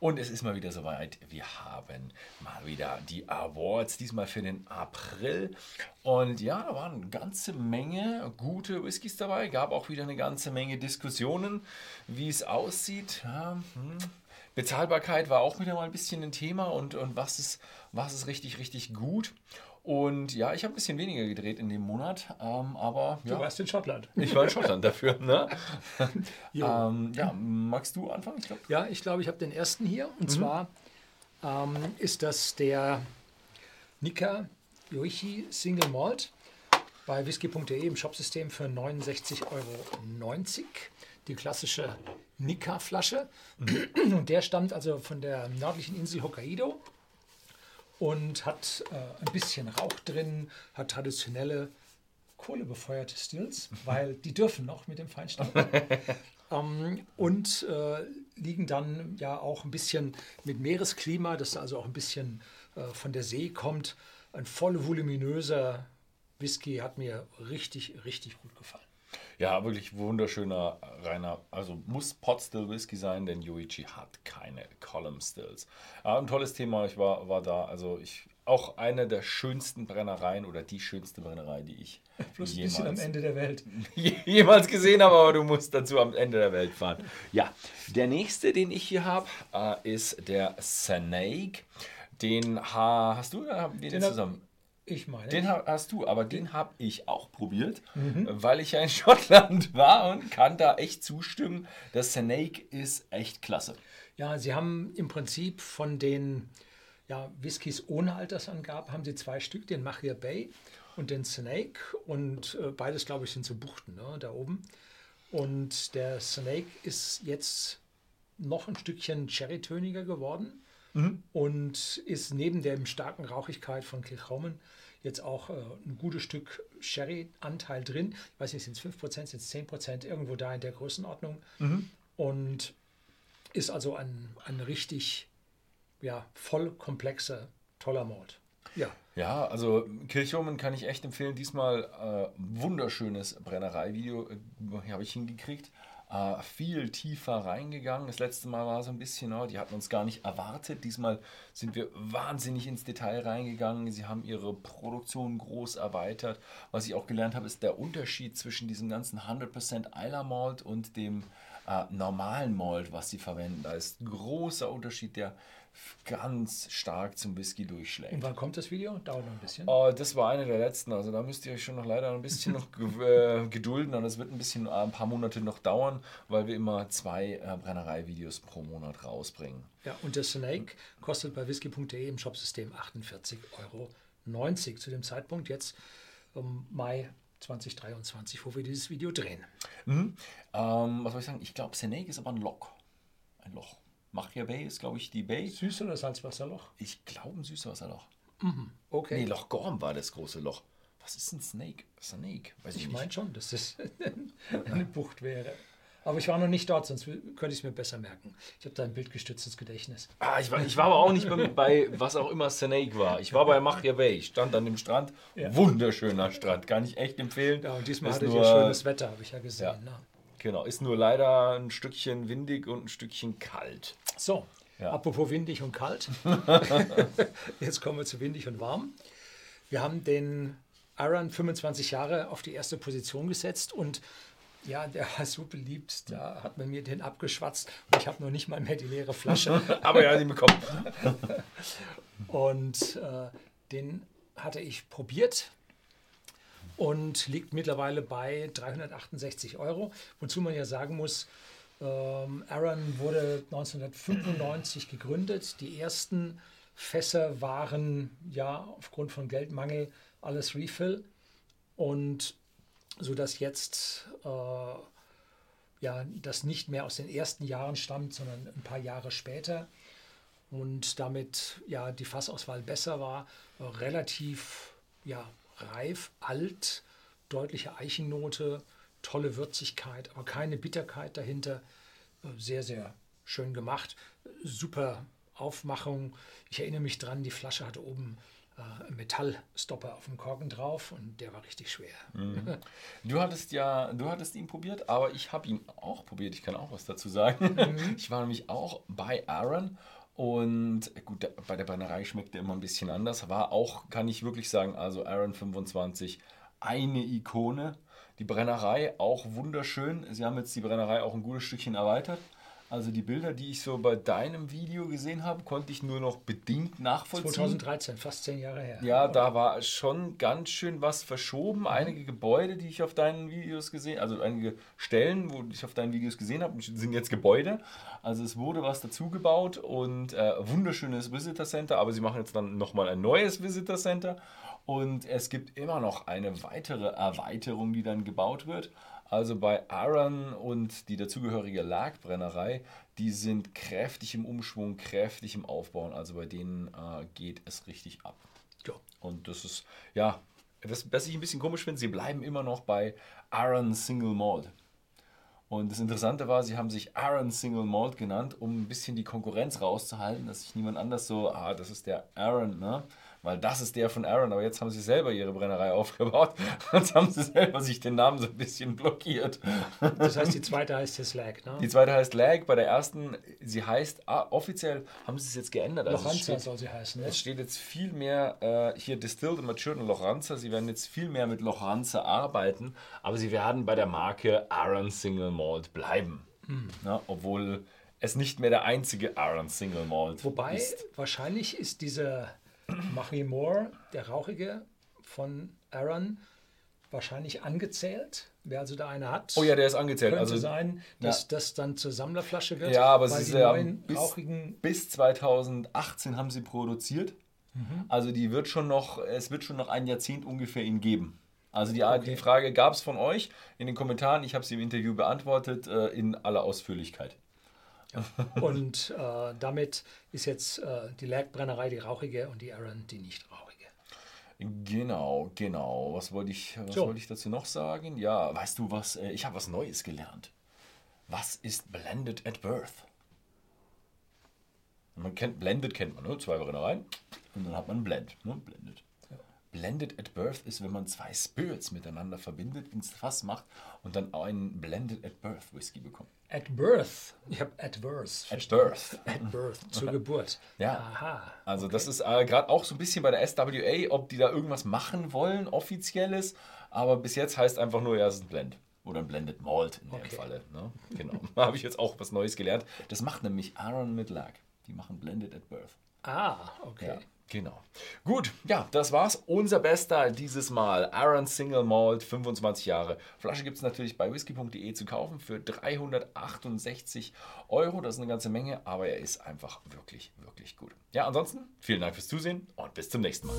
Und es ist mal wieder soweit. Wir haben mal wieder die Awards, diesmal für den April. Und ja, da waren eine ganze Menge gute Whiskys dabei. Gab auch wieder eine ganze Menge Diskussionen, wie es aussieht. Ja, hm. Bezahlbarkeit war auch wieder mal ein bisschen ein Thema und, und was, ist, was ist richtig, richtig gut. Und ja, ich habe ein bisschen weniger gedreht in dem Monat, ähm, aber ja. Du warst in Schottland. Ich war in Schottland dafür, ne? ähm, ja, magst du anfangen? Ich glaub? Ja, ich glaube, ich habe den ersten hier. Und mhm. zwar ähm, ist das der Nika Yoichi Single Malt bei whisky.de im Shopsystem für 69,90 Euro. Die klassische Nika-Flasche. Mhm. Und der stammt also von der nördlichen Insel Hokkaido und hat äh, ein bisschen Rauch drin, hat traditionelle kohlebefeuerte Stills, weil die dürfen noch mit dem Feinstaub. ähm, und äh, liegen dann ja auch ein bisschen mit Meeresklima, das also auch ein bisschen äh, von der See kommt. Ein voll voluminöser Whisky hat mir richtig, richtig gut gefallen. Ja, wirklich wunderschöner, reiner, also muss Pot Still Whisky sein, denn Yuichi hat keine Column Stills. Ja, ein tolles Thema, ich war, war da, also ich, auch eine der schönsten Brennereien oder die schönste Brennerei, die ich Plus jemals, ein bisschen am Ende der Welt. jemals gesehen habe, aber du musst dazu am Ende der Welt fahren. Ja, der nächste, den ich hier habe, äh, ist der Snake. Den hast du oder haben wir den, den zusammen? Ich meine. Den hast du, aber den habe ich auch probiert, mhm. weil ich ja in Schottland war und kann da echt zustimmen. Der Snake ist echt klasse. Ja, sie haben im Prinzip von den ja, Whiskys ohne Altersangabe haben sie zwei Stück, den Machia Bay und den Snake. Und äh, beides, glaube ich, sind so Buchten ne, da oben. Und der Snake ist jetzt noch ein Stückchen cherrytöniger geworden mhm. und ist neben der starken Rauchigkeit von Kilchoman jetzt auch äh, ein gutes Stück Sherry-Anteil drin. Ich weiß nicht, sind es 5%, sind es 10%, irgendwo da in der Größenordnung. Mhm. Und ist also ein, ein richtig ja, voll komplexer, toller Malt. Ja. Ja, also Kirchhomen kann ich echt empfehlen. Diesmal äh, wunderschönes Brennereivideo äh, habe ich hingekriegt äh, viel tiefer reingegangen. Das letzte Mal war so ein bisschen, oh, die hatten uns gar nicht erwartet. Diesmal sind wir wahnsinnig ins Detail reingegangen. Sie haben ihre Produktion groß erweitert. Was ich auch gelernt habe, ist der Unterschied zwischen diesem ganzen 100% Isla Malt und dem äh, normalen Malt, was sie verwenden. Da ist ein großer Unterschied, der ganz stark zum Whisky durchschlägt. Und wann kommt das Video? Dauert noch ein bisschen? Oh, das war eine der letzten. Also da müsst ihr euch schon noch leider ein bisschen noch äh, gedulden. Und es wird ein bisschen äh, ein paar Monate noch dauern, weil wir immer zwei äh, Brennerei-Videos pro Monat rausbringen. Ja, und der Snake kostet bei whisky.de im Shopsystem 48,90 Euro zu dem Zeitpunkt jetzt im Mai 2023, wo wir dieses Video drehen. Mhm. Ähm, was soll ich sagen? Ich glaube, Snake ist aber ein Loch. Ein Loch. Machia Bay ist, glaube ich, die Bay. Süß- oder Salzwasserloch? Ich glaube, ein Süßwasserloch. Mhm. Okay. Nee, Loch Gorm war das große Loch. Was ist ein Snake? Snake? Weiß ich ich meine schon, dass das eine Bucht wäre. Aber ich war noch nicht dort, sonst könnte ich es mir besser merken. Ich habe da ein bildgestütztes Gedächtnis. Ah, ich, war, ich war aber auch nicht bei, bei, was auch immer Snake war. Ich war bei Machia Bay. Ich stand an dem Strand. Ja. Wunderschöner Strand. Kann ich echt empfehlen. Ja, und diesmal hatte ich ja schönes Wetter, habe ich ja gesehen. Ja. Ne? Genau, ist nur leider ein Stückchen windig und ein Stückchen kalt. So, ja. apropos windig und kalt. Jetzt kommen wir zu windig und warm. Wir haben den Aaron 25 Jahre auf die erste Position gesetzt und ja, der war so beliebt, da hat man mir den abgeschwatzt und ich habe noch nicht mal mehr die leere Flasche. Aber ja, die bekommen. und äh, den hatte ich probiert und liegt mittlerweile bei 368 Euro. Wozu man ja sagen muss, ähm, Aaron wurde 1995 gegründet. Die ersten Fässer waren ja aufgrund von Geldmangel alles Refill und so dass jetzt äh, ja das nicht mehr aus den ersten Jahren stammt, sondern ein paar Jahre später und damit ja die Fassauswahl besser war, relativ ja reif, alt, deutliche Eichennote, tolle Würzigkeit, aber keine Bitterkeit dahinter. Äh, sehr, sehr schön gemacht. Super Aufmachung. Ich erinnere mich dran, die Flasche hatte oben äh, Metallstopper auf dem Korken drauf und der war richtig schwer. Mhm. Du hattest ja, du hattest ihn probiert, aber ich habe ihn auch probiert. Ich kann auch was dazu sagen. Mhm. Ich war nämlich auch bei Aaron und gut, bei der Brennerei schmeckt er immer ein bisschen anders. War auch, kann ich wirklich sagen, also Aaron 25, eine Ikone. Die Brennerei auch wunderschön. Sie haben jetzt die Brennerei auch ein gutes Stückchen erweitert. Also die Bilder, die ich so bei deinem Video gesehen habe, konnte ich nur noch bedingt nachvollziehen. 2013, fast zehn Jahre her. Ja, da war schon ganz schön was verschoben. Einige Gebäude, die ich auf deinen Videos gesehen, also einige Stellen, wo ich auf deinen Videos gesehen habe, sind jetzt Gebäude. Also es wurde was dazugebaut und äh, wunderschönes Visitor Center, aber sie machen jetzt dann nochmal ein neues Visitor Center. Und es gibt immer noch eine weitere Erweiterung, die dann gebaut wird. Also bei Aaron und die dazugehörige Lagbrennerei, die sind kräftig im Umschwung, kräftig im Aufbauen. Also bei denen äh, geht es richtig ab. Ja. Und das ist, ja, was, was ich ein bisschen komisch finde, sie bleiben immer noch bei Aaron Single Malt. Und das Interessante war, sie haben sich Aaron Single Malt genannt, um ein bisschen die Konkurrenz rauszuhalten, dass sich niemand anders so, ah, das ist der Aaron, ne? Weil das ist der von Aaron, aber jetzt haben sie selber ihre Brennerei aufgebaut. Jetzt haben sie selber sich den Namen so ein bisschen blockiert. Das heißt, die zweite heißt jetzt Lag, ne? Die zweite heißt Lag, bei der ersten, sie heißt, ah, offiziell haben sie es jetzt geändert. Also Loranza soll sie heißen, ne? Es steht jetzt viel mehr, äh, hier Distilled and Matured und Loranza, sie werden jetzt viel mehr mit Loranza arbeiten, aber sie werden bei der Marke Aaron Single Malt bleiben. Hm. Ja, obwohl es nicht mehr der einzige Aaron Single Malt Wobei, ist. wahrscheinlich ist dieser Machi Moore, der Rauchige von Aaron, wahrscheinlich angezählt. Wer also da eine hat. Oh ja, der ist angezählt. Könnte also sein, dass ja. das dann zur Sammlerflasche wird. Ja, aber sie ist ja bis, rauchigen bis 2018 haben sie produziert. Mhm. Also die wird schon noch, es wird schon noch ein Jahrzehnt ungefähr ihn geben. Also die, okay. die Frage gab es von euch in den Kommentaren. Ich habe sie im Interview beantwortet äh, in aller Ausführlichkeit. Und äh, damit ist jetzt äh, die Lerkbrennerei die rauchige und die Aaron die nicht rauchige. Genau, genau. Was wollte ich, was so. wollte ich dazu noch sagen? Ja, weißt du was? Äh, ich habe was Neues gelernt. Was ist Blended at Birth? Man kennt Blended kennt man, ne? Zwei Brennereien und dann hat man Blend, ne? Blended. Blended at Birth ist, wenn man zwei Spirits miteinander verbindet, ins Fass macht und dann einen Blended at Birth Whisky bekommt. At Birth. Ich habe at Birth. At Birth. At Birth. Zur Geburt. Ja. Aha. Also okay. das ist äh, gerade auch so ein bisschen bei der SWA, ob die da irgendwas machen wollen, offizielles. Aber bis jetzt heißt einfach nur, ja, es ist ein Blend. Oder ein Blended Malt in okay. dem Falle. Ne? Genau. da habe ich jetzt auch was Neues gelernt. Das macht nämlich Aaron mit Lag. Die machen Blended at Birth. Ah, okay. Ja. Genau. Gut, ja, das war's. Unser Bester dieses Mal. Aaron Single Malt, 25 Jahre. Flasche gibt es natürlich bei whisky.de zu kaufen für 368 Euro. Das ist eine ganze Menge, aber er ist einfach wirklich, wirklich gut. Ja, ansonsten vielen Dank fürs Zusehen und bis zum nächsten Mal.